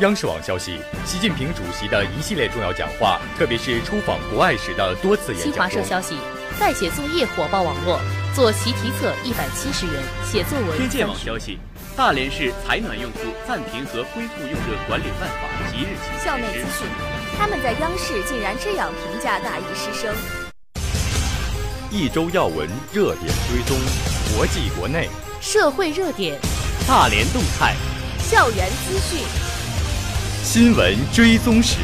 央视网消息，习近平主席的一系列重要讲话，特别是出访国外时的多次演讲新华社消息，代写作业火爆网络，做习题册一百七十元，写作文。天界网消息，大连市采暖用户暂停和恢复用热管理办法即日起校内资讯，他们在央视竟然这样评价大一师生。一周要闻热点追踪，国际国内社会热点，大连动态，校园资讯。新闻追踪时，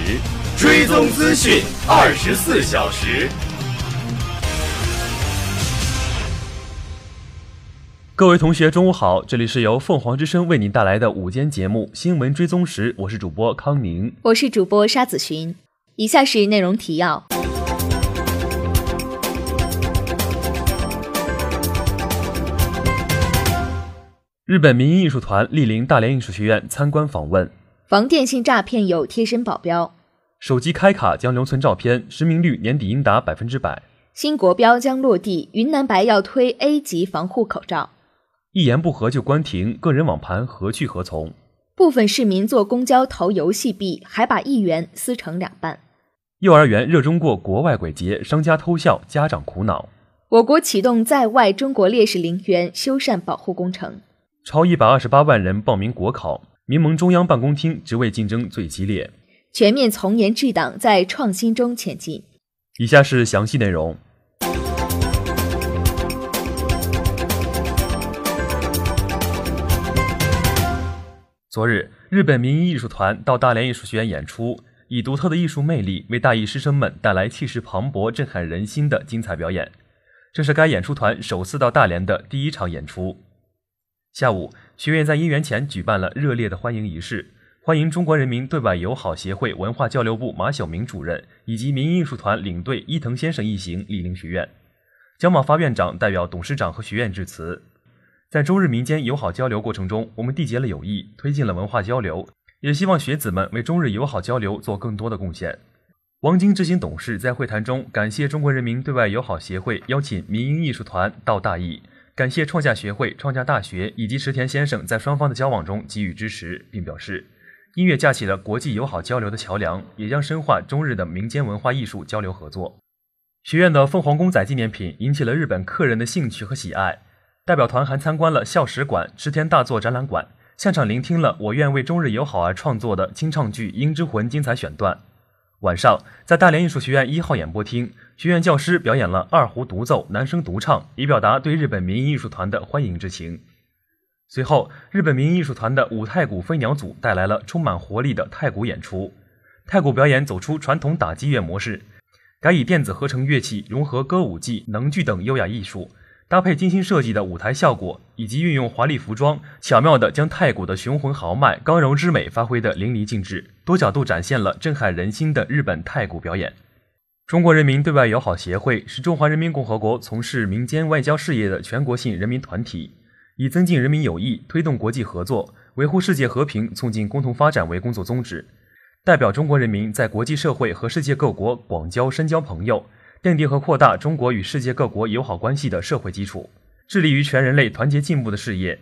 追踪资讯二十四小时。各位同学，中午好！这里是由凤凰之声为您带来的午间节目《新闻追踪时》，我是主播康宁，我是主播沙子寻。以下是内容提要：日本民营艺术团莅临大连艺术学院参观访问。防电信诈骗有贴身保镖，手机开卡将留存照片，实名率年底应达百分之百。新国标将落地，云南白药推 A 级防护口罩。一言不合就关停，个人网盘何去何从？部分市民坐公交投游戏币，还把一元撕成两半。幼儿园热衷过国外鬼节，商家偷笑，家长苦恼。我国启动在外中国烈士陵园修缮保护工程。超一百二十八万人报名国考。民盟中央办公厅职位竞争最激烈，全面从严治党在创新中前进。以下是详细内容。昨日，日本民营艺术团到大连艺术学院演出，以独特的艺术魅力为大艺师生们带来气势磅礴、震撼人心的精彩表演。这是该演出团首次到大连的第一场演出。下午，学院在一园前举办了热烈的欢迎仪式，欢迎中国人民对外友好协会文化交流部马晓明主任以及民营艺术团领队伊藤先生一行莅临学院。焦茂发院长代表董事长和学院致辞，在中日民间友好交流过程中，我们缔结了友谊，推进了文化交流，也希望学子们为中日友好交流做更多的贡献。王晶执行董事在会谈中感谢中国人民对外友好协会邀请民营艺术团到大义。感谢创价学会、创价大学以及池田先生在双方的交往中给予支持，并表示，音乐架起了国际友好交流的桥梁，也将深化中日的民间文化艺术交流合作。学院的凤凰公仔纪念品引起了日本客人的兴趣和喜爱，代表团还参观了校史馆、池田大作展览馆，现场聆听了我院为中日友好而创作的清唱剧《鹰之魂》精彩选段。晚上，在大连艺术学院一号演播厅。学院教师表演了二胡独奏、男声独唱，以表达对日本民营艺术团的欢迎之情。随后，日本民营艺术团的舞太鼓飞鸟组带来了充满活力的太鼓演出。太鼓表演走出传统打击乐模式，改以电子合成乐器融合歌舞伎、能剧等优雅艺术，搭配精心设计的舞台效果，以及运用华丽服装，巧妙地将太鼓的雄浑豪迈、刚柔之美发挥得淋漓尽致，多角度展现了震撼人心的日本太鼓表演。中国人民对外友好协会是中华人民共和国从事民间外交事业的全国性人民团体，以增进人民友谊、推动国际合作、维护世界和平、促进共同发展为工作宗旨，代表中国人民在国际社会和世界各国广交深交朋友，奠定和扩大中国与世界各国友好关系的社会基础，致力于全人类团结进步的事业。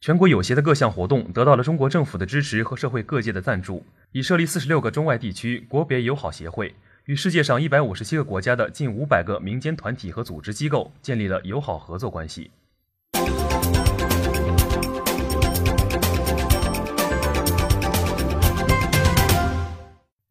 全国友协的各项活动得到了中国政府的支持和社会各界的赞助，已设立四十六个中外地区国别友好协会。与世界上一百五十七个国家的近五百个民间团体和组织机构建立了友好合作关系。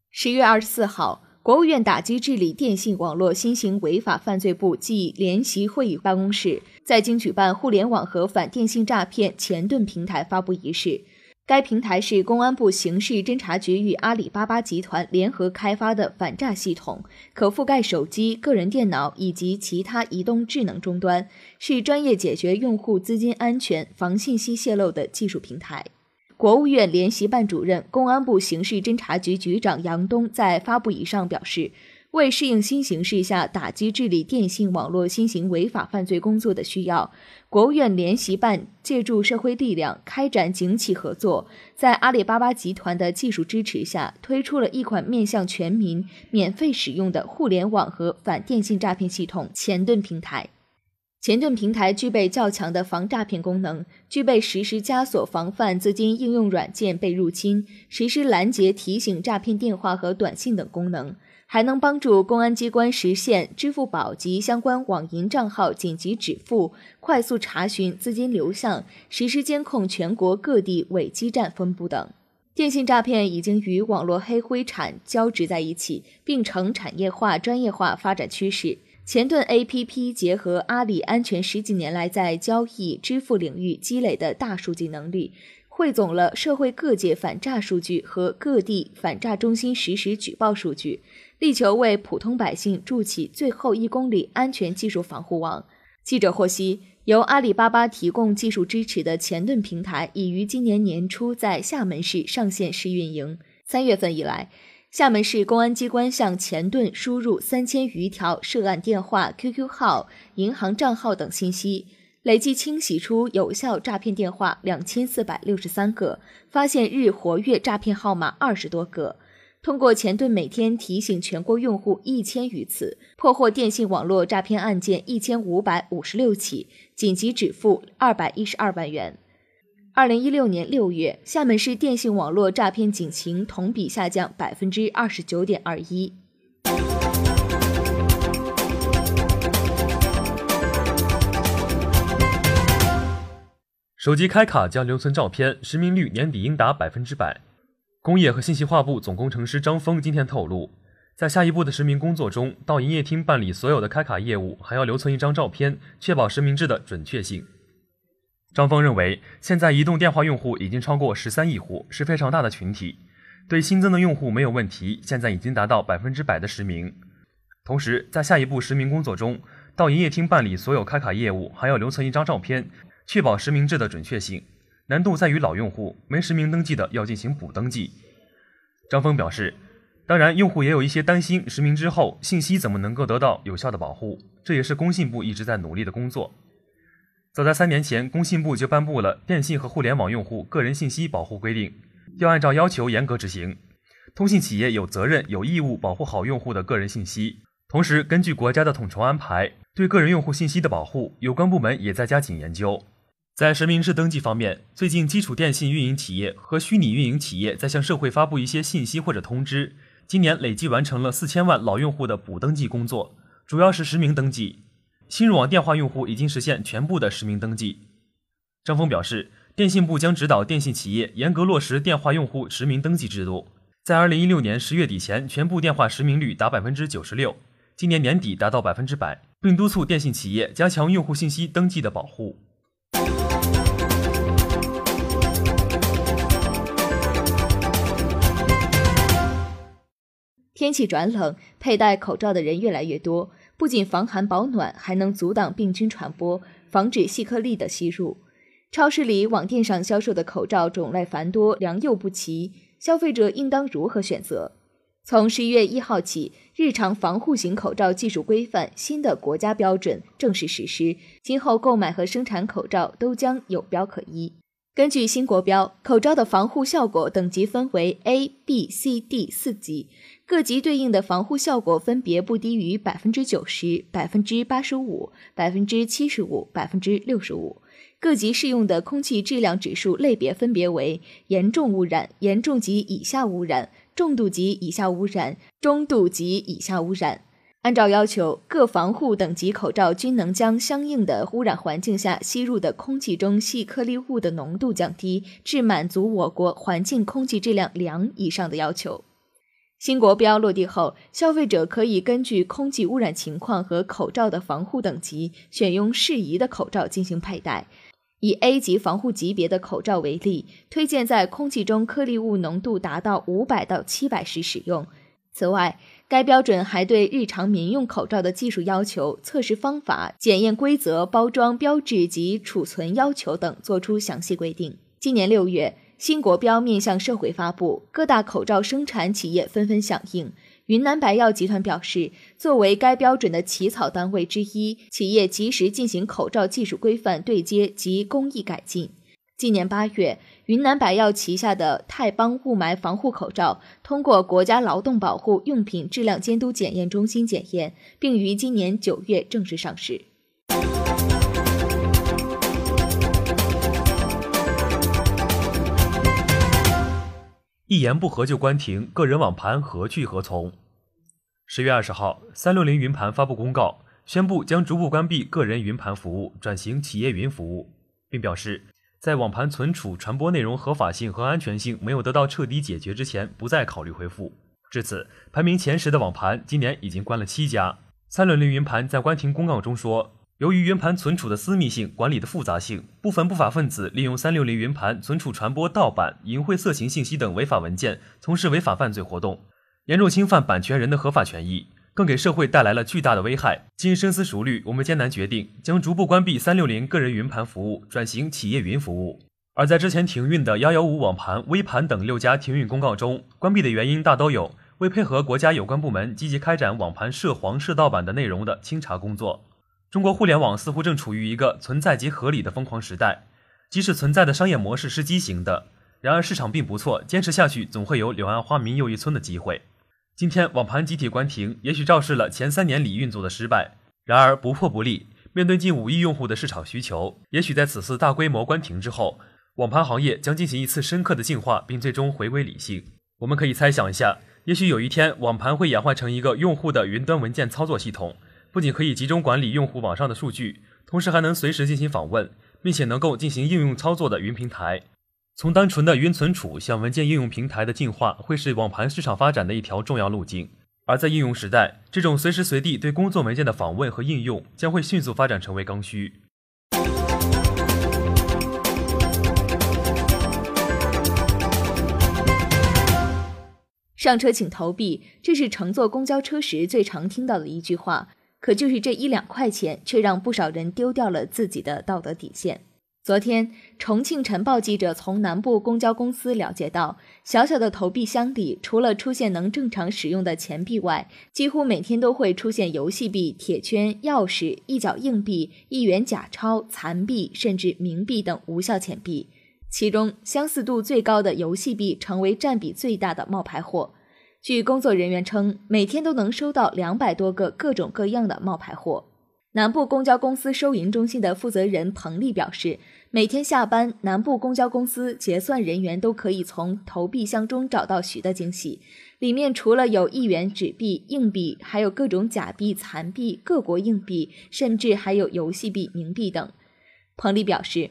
十月二十四号，国务院打击治理电信网络新型违法犯罪部暨联席会议办公室在京举办互联网和反电信诈骗前盾平台发布仪式。该平台是公安部刑事侦查局与阿里巴巴集团联合开发的反诈系统，可覆盖手机、个人电脑以及其他移动智能终端，是专业解决用户资金安全、防信息泄露的技术平台。国务院联席办主任、公安部刑事侦查局局长杨东在发布仪上表示。为适应新形势下打击治理电信网络新型违法犯罪工作的需要，国务院联席办借助社会力量开展警企合作，在阿里巴巴集团的技术支持下，推出了一款面向全民免费使用的互联网和反电信诈骗系统前盾平台。前盾平台具备较强的防诈骗功能，具备实时加锁防范资金应用软件被入侵、实时拦截提醒诈骗电话和短信等功能，还能帮助公安机关实现支付宝及相关网银账号紧急止付、快速查询资金流向、实时监控全国各地伪基站分布等。电信诈骗已经与网络黑灰产交织在一起，并呈产业化、专业化发展趋势。前盾 APP 结合阿里安全十几年来在交易支付领域积累的大数据能力，汇总了社会各界反诈数据和各地反诈中心实时举报数据，力求为普通百姓筑起最后一公里安全技术防护网。记者获悉，由阿里巴巴提供技术支持的前盾平台已于今年年初在厦门市上线试运营。三月份以来。厦门市公安机关向前盾输入三千余条涉案电话、QQ 号、银行账号等信息，累计清洗出有效诈骗电话两千四百六十三个，发现日活跃诈骗号码二十多个。通过前盾每天提醒全国用户一千余次，破获电信网络诈骗案件一千五百五十六起，紧急止付二百一十二万元。二零一六年六月，厦门市电信网络诈骗警情同比下降百分之二十九点二一。手机开卡将留存照片，实名率年底应达百分之百。工业和信息化部总工程师张峰今天透露，在下一步的实名工作中，到营业厅办理所有的开卡业务，还要留存一张照片，确保实名制的准确性。张峰认为，现在移动电话用户已经超过十三亿户，是非常大的群体。对新增的用户没有问题，现在已经达到百分之百的实名。同时，在下一步实名工作中，到营业厅办理所有开卡业务，还要留存一张照片，确保实名制的准确性。难度在于老用户没实名登记的要进行补登记。张峰表示，当然，用户也有一些担心，实名之后信息怎么能够得到有效的保护？这也是工信部一直在努力的工作。早在三年前，工信部就颁布了《电信和互联网用户个人信息保护规定》，要按照要求严格执行。通信企业有责任、有义务保护好用户的个人信息。同时，根据国家的统筹安排，对个人用户信息的保护，有关部门也在加紧研究。在实名制登记方面，最近基础电信运营企业和虚拟运营企业在向社会发布一些信息或者通知。今年累计完成了四千万老用户的补登记工作，主要是实名登记。新入网电话用户已经实现全部的实名登记。张峰表示，电信部将指导电信企业严格落实电话用户实名登记制度，在二零一六年十月底前，全部电话实名率达百分之九十六，今年年底达到百分之百，并督促电信企业加强用户信息登记的保护。天气转冷，佩戴口罩的人越来越多。不仅防寒保暖，还能阻挡病菌传播，防止细颗粒的吸入。超市里、网店上销售的口罩种类繁多，良莠不齐，消费者应当如何选择？从十一月一号起，日常防护型口罩技术规范新的国家标准正式实施，今后购买和生产口罩都将有标可依。根据新国标，口罩的防护效果等级分为 A、B、C、D 四级。各级对应的防护效果分别不低于百分之九十、百分之八十五、百分之七十五、百分之六十五。各级适用的空气质量指数类别分别为严重污染、严重级以下污染、重度级以下污染、中度级以下污染。按照要求，各防护等级口罩均能将相应的污染环境下吸入的空气中细颗粒物的浓度降低至满足我国环境空气质量良以上的要求。新国标落地后，消费者可以根据空气污染情况和口罩的防护等级，选用适宜的口罩进行佩戴。以 A 级防护级别的口罩为例，推荐在空气中颗粒物浓度达到五百到七百时使用。此外，该标准还对日常民用口罩的技术要求、测试方法、检验规则、包装标志及储存要求等作出详细规定。今年六月。新国标面向社会发布，各大口罩生产企业纷纷响应。云南白药集团表示，作为该标准的起草单位之一，企业及时进行口罩技术规范对接及工艺改进。今年八月，云南白药旗下的泰邦雾霾防护口罩通过国家劳动保护用品质量监督检验中心检验，并于今年九月正式上市。一言不合就关停，个人网盘何去何从？十月二十号，三六零云盘发布公告，宣布将逐步关闭个人云盘服务，转型企业云服务，并表示，在网盘存储、传播内容合法性和安全性没有得到彻底解决之前，不再考虑恢复。至此，排名前十的网盘今年已经关了七家。三六零云盘在关停公告中说。由于云盘存储的私密性、管理的复杂性，部分不法分子利用三六零云盘存储、传播盗版、淫秽色情信息等违法文件，从事违法犯罪活动，严重侵犯版权人的合法权益，更给社会带来了巨大的危害。经深思熟虑，我们艰难决定将逐步关闭三六零个人云盘服务，转型企业云服务。而在之前停运的幺幺五网盘、微盘等六家停运公告中，关闭的原因大都有为配合国家有关部门积极开展网盘涉黄涉盗版的内容的清查工作。中国互联网似乎正处于一个存在即合理的疯狂时代，即使存在的商业模式是畸形的，然而市场并不错，坚持下去总会有柳暗花明又一村的机会。今天网盘集体关停，也许昭示了前三年里运作的失败。然而不破不立，面对近五亿用户的市场需求，也许在此次大规模关停之后，网盘行业将进行一次深刻的进化，并最终回归理性。我们可以猜想一下，也许有一天网盘会演化成一个用户的云端文件操作系统。不仅可以集中管理用户网上的数据，同时还能随时进行访问，并且能够进行应用操作的云平台。从单纯的云存储向文件应用平台的进化，会是网盘市场发展的一条重要路径。而在应用时代，这种随时随地对工作文件的访问和应用，将会迅速发展成为刚需。上车请投币，这是乘坐公交车时最常听到的一句话。可就是这一两块钱，却让不少人丢掉了自己的道德底线。昨天，重庆晨报记者从南部公交公司了解到，小小的投币箱里，除了出现能正常使用的钱币外，几乎每天都会出现游戏币、铁圈、钥匙、一角硬币、一元假钞、残币，甚至冥币等无效钱币。其中，相似度最高的游戏币成为占比最大的冒牌货。据工作人员称，每天都能收到两百多个各种各样的冒牌货。南部公交公司收银中心的负责人彭丽表示，每天下班，南部公交公司结算人员都可以从投币箱中找到许的惊喜，里面除了有一元纸币、硬币，还有各种假币、残币、各国硬币，甚至还有游戏币、冥币等。彭丽表示。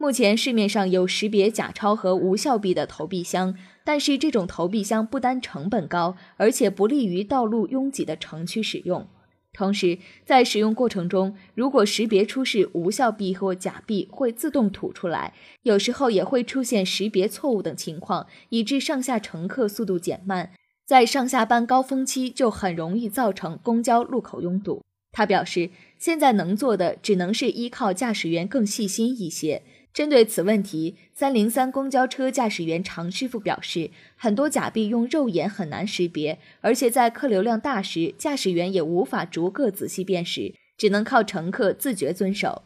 目前市面上有识别假钞和无效币的投币箱，但是这种投币箱不单成本高，而且不利于道路拥挤的城区使用。同时，在使用过程中，如果识别出是无效币或假币，会自动吐出来。有时候也会出现识别错误等情况，以致上下乘客速度减慢，在上下班高峰期就很容易造成公交路口拥堵。他表示，现在能做的只能是依靠驾驶员更细心一些。针对此问题，三零三公交车驾驶员常师傅表示，很多假币用肉眼很难识别，而且在客流量大时，驾驶员也无法逐个仔细辨识，只能靠乘客自觉遵守。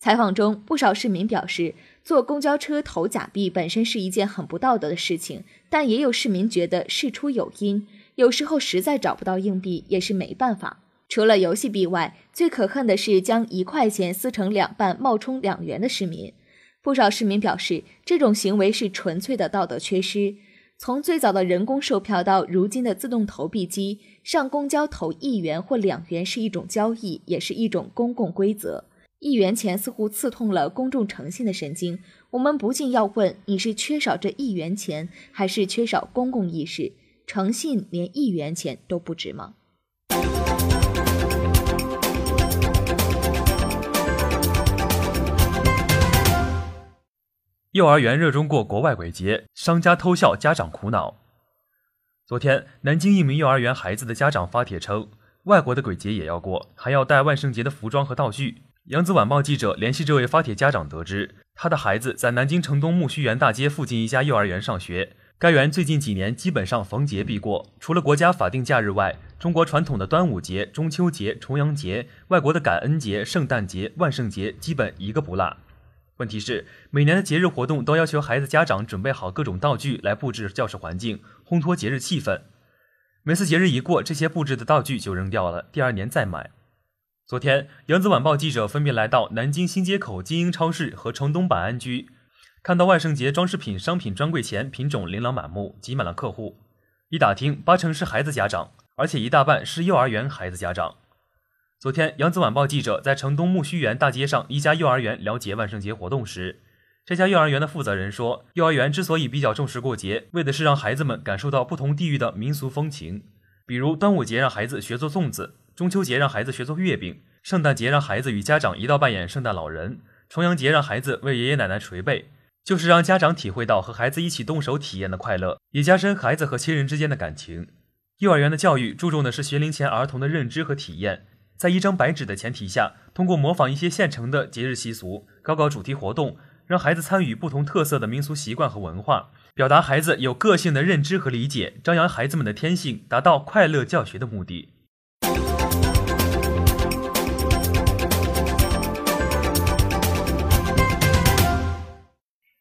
采访中，不少市民表示，坐公交车投假币本身是一件很不道德的事情，但也有市民觉得事出有因，有时候实在找不到硬币也是没办法。除了游戏币外，最可恨的是将一块钱撕成两半冒充两元的市民。不少市民表示，这种行为是纯粹的道德缺失。从最早的人工售票到如今的自动投币机，上公交投一元或两元是一种交易，也是一种公共规则。一元钱似乎刺痛了公众诚信的神经。我们不禁要问：你是缺少这一元钱，还是缺少公共意识？诚信连一元钱都不值吗？幼儿园热衷过国外鬼节，商家偷笑，家长苦恼。昨天，南京一名幼儿园孩子的家长发帖称，外国的鬼节也要过，还要带万圣节的服装和道具。扬子晚报记者联系这位发帖家长，得知他的孩子在南京城东木樨园大街附近一家幼儿园上学，该园最近几年基本上逢节必过，除了国家法定假日外，中国传统的端午节、中秋节、重阳节，外国的感恩节、圣诞节、万圣节，基本一个不落。问题是，每年的节日活动都要求孩子家长准备好各种道具来布置教室环境，烘托节日气氛。每次节日一过，这些布置的道具就扔掉了，第二年再买。昨天，扬子晚报记者分别来到南京新街口金鹰超市和城东百安居，看到万圣节装饰品商品专柜前品种琳琅满目，挤满了客户。一打听，八成是孩子家长，而且一大半是幼儿园孩子家长。昨天，扬子晚报记者在城东木须园大街上一家幼儿园了解万圣节活动时，这家幼儿园的负责人说，幼儿园之所以比较重视过节，为的是让孩子们感受到不同地域的民俗风情。比如端午节让孩子学做粽子，中秋节让孩子学做月饼，圣诞节让孩子与家长一道扮演圣诞老人，重阳节让孩子为爷爷奶奶捶背。就是让家长体会到和孩子一起动手体验的快乐，也加深孩子和亲人之间的感情。幼儿园的教育注重的是学龄前儿童的认知和体验，在一张白纸的前提下，通过模仿一些现成的节日习俗，搞搞主题活动，让孩子参与不同特色的民俗习惯和文化，表达孩子有个性的认知和理解，张扬孩子们的天性，达到快乐教学的目的。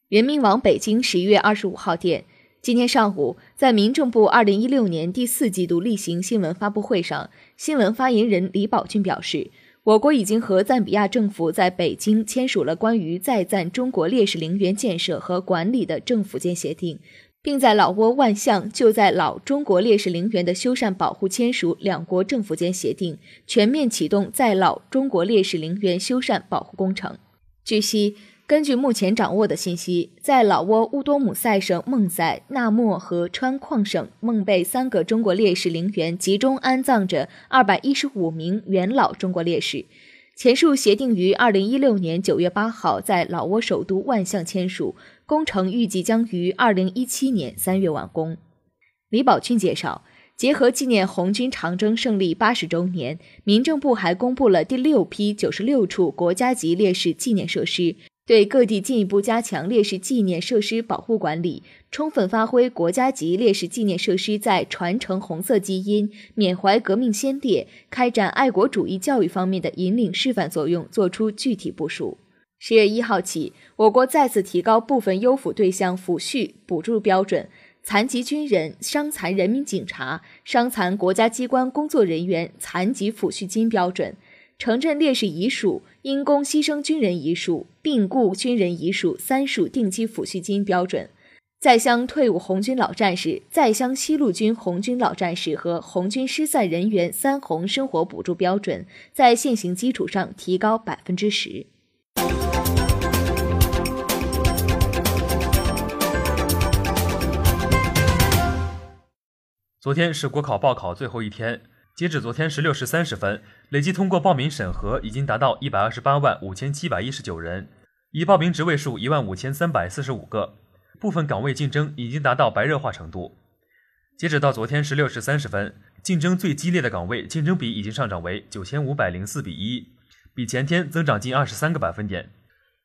人民网北京十一月二十五号电，今天上午，在民政部二零一六年第四季度例行新闻发布会上，新闻发言人李宝俊表示，我国已经和赞比亚政府在北京签署了关于在赞中国烈士陵园建设和管理的政府间协定，并在老挝万象就在老中国烈士陵园的修缮保护签署两国政府间协定，全面启动在老中国烈士陵园修缮保护工程。据悉。根据目前掌握的信息，在老挝乌多姆塞省孟塞、纳莫和川矿省孟贝三个中国烈士陵园集中安葬着二百一十五名元老中国烈士。前述协定于二零一六年九月八号在老挝首都万象签署，工程预计将于二零一七年三月完工。李宝军介绍，结合纪念红军长征胜利八十周年，民政部还公布了第六批九十六处国家级烈士纪念设施。对各地进一步加强烈士纪念设施保护管理，充分发挥国家级烈士纪念设施在传承红色基因、缅怀革命先烈、开展爱国主义教育方面的引领示范作用，作出具体部署。十月一号起，我国再次提高部分优抚对象抚恤补助标准，残疾军人、伤残人民警察、伤残国家机关工作人员残疾抚恤金标准。城镇烈士遗属、因公牺牲军人遗属、病故军人遗属三属定期抚恤金标准，在乡退伍红军老战士、在乡西路军红军老战士和红军失散人员三红生活补助标准，在现行基础上提高百分之十。昨天是国考报考最后一天。截止昨天十六时三十分，累计通过报名审核已经达到一百二十八万五千七百一十九人，已报名职位数一万五千三百四十五个，部分岗位竞争已经达到白热化程度。截止到昨天十六时三十分，竞争最激烈的岗位竞争比已经上涨为九千五百零四比一，比前天增长近二十三个百分点。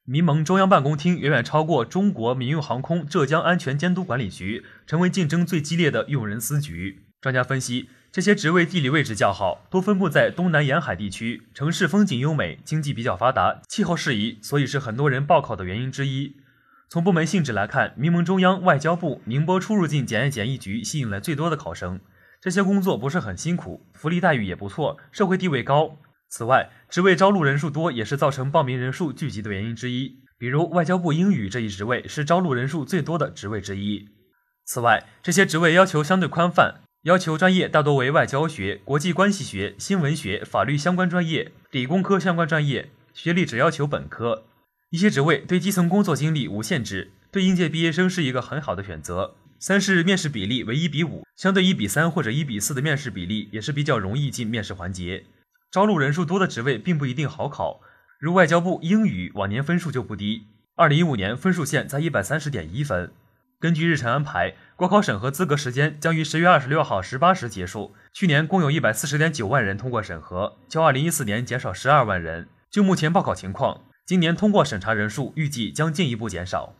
民盟中央办公厅远远超过中国民用航空浙江安全监督管理局，成为竞争最激烈的用人司局。专家分析。这些职位地理位置较好，多分布在东南沿海地区，城市风景优美，经济比较发达，气候适宜，所以是很多人报考的原因之一。从部门性质来看，民盟中央、外交部、宁波出入境检验检疫局吸引了最多的考生。这些工作不是很辛苦，福利待遇也不错，社会地位高。此外，职位招录人数多也是造成报名人数聚集的原因之一。比如外交部英语这一职位是招录人数最多的职位之一。此外，这些职位要求相对宽泛。要求专业大多为外交学、国际关系学、新闻学、法律相关专业，理工科相关专业，学历只要求本科。一些职位对基层工作经历无限制，对应届毕业生是一个很好的选择。三是面试比例为一比五，相对一比三或者一比四的面试比例，也是比较容易进面试环节。招录人数多的职位并不一定好考，如外交部英语往年分数就不低，二零一五年分数线在一百三十点一分。根据日程安排，国考审核资格时间将于十月二十六号十八时结束。去年共有一百四十点九万人通过审核，较二零一四年减少十二万人。就目前报考情况，今年通过审查人数预计将进一步减少。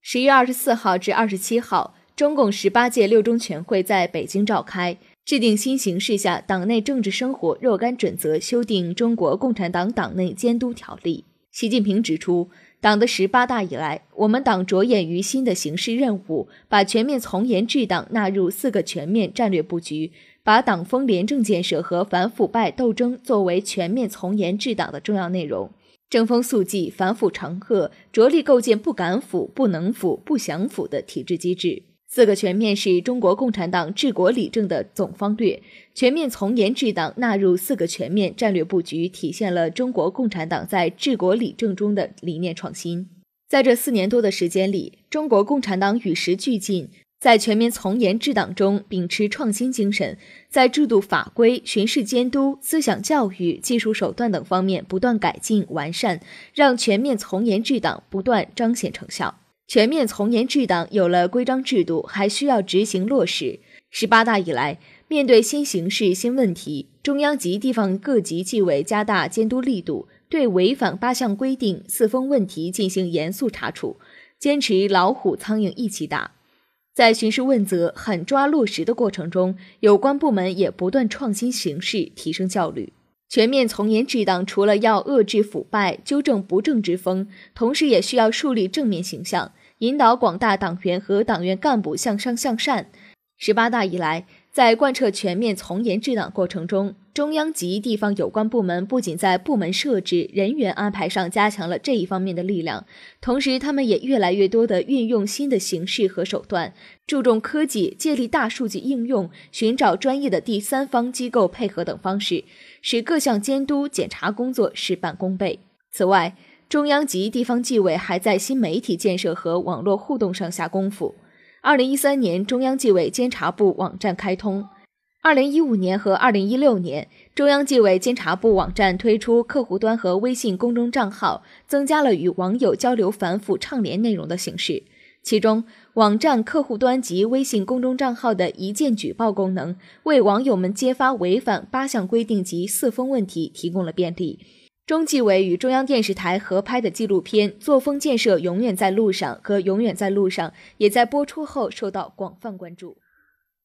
十月二十四号至二十七号，中共十八届六中全会在北京召开。制定新形势下党内政治生活若干准则，修订《中国共产党党内监督条例》。习近平指出，党的十八大以来，我们党着眼于新的形势任务，把全面从严治党纳入四个全面战略布局，把党风廉政建设和反腐败斗争作为全面从严治党的重要内容，正风肃纪、反腐惩恶，着力构建不敢腐、不能腐、不想腐的体制机制。四个全面是中国共产党治国理政的总方略，全面从严治党纳入四个全面战略布局，体现了中国共产党在治国理政中的理念创新。在这四年多的时间里，中国共产党与时俱进，在全面从严治党中秉持创新精神，在制度法规、巡视监督、思想教育、技术手段等方面不断改进完善，让全面从严治党不断彰显成效。全面从严治党有了规章制度，还需要执行落实。十八大以来，面对新形势、新问题，中央及地方各级纪委加大监督力度，对违反八项规定、四风问题进行严肃查处，坚持老虎苍蝇一起打。在巡视问责、狠抓落实的过程中，有关部门也不断创新形式，提升效率。全面从严治党，除了要遏制腐败、纠正不正之风，同时也需要树立正面形象。引导广大党员和党员干部向上向善。十八大以来，在贯彻全面从严治党过程中，中央及地方有关部门不仅在部门设置、人员安排上加强了这一方面的力量，同时他们也越来越多地运用新的形式和手段，注重科技、借力大数据应用、寻找专业的第三方机构配合等方式，使各项监督检查工作事半功倍。此外，中央及地方纪委还在新媒体建设和网络互动上下功夫。二零一三年，中央纪委监察部网站开通；二零一五年和二零一六年，中央纪委监察部网站推出客户端和微信公众账号，增加了与网友交流反腐倡廉内容的形式。其中，网站客户端及微信公众账号的一键举报功能，为网友们揭发违反八项规定及四风问题提供了便利。中纪委与中央电视台合拍的纪录片《作风建设永远在路上》和《永远在路上》也在播出后受到广泛关注。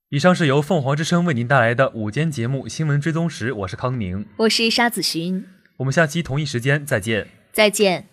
以上是由凤凰之声为您带来的午间节目《新闻追踪时》，我是康宁，我是沙子寻，我们下期同一时间再见，再见。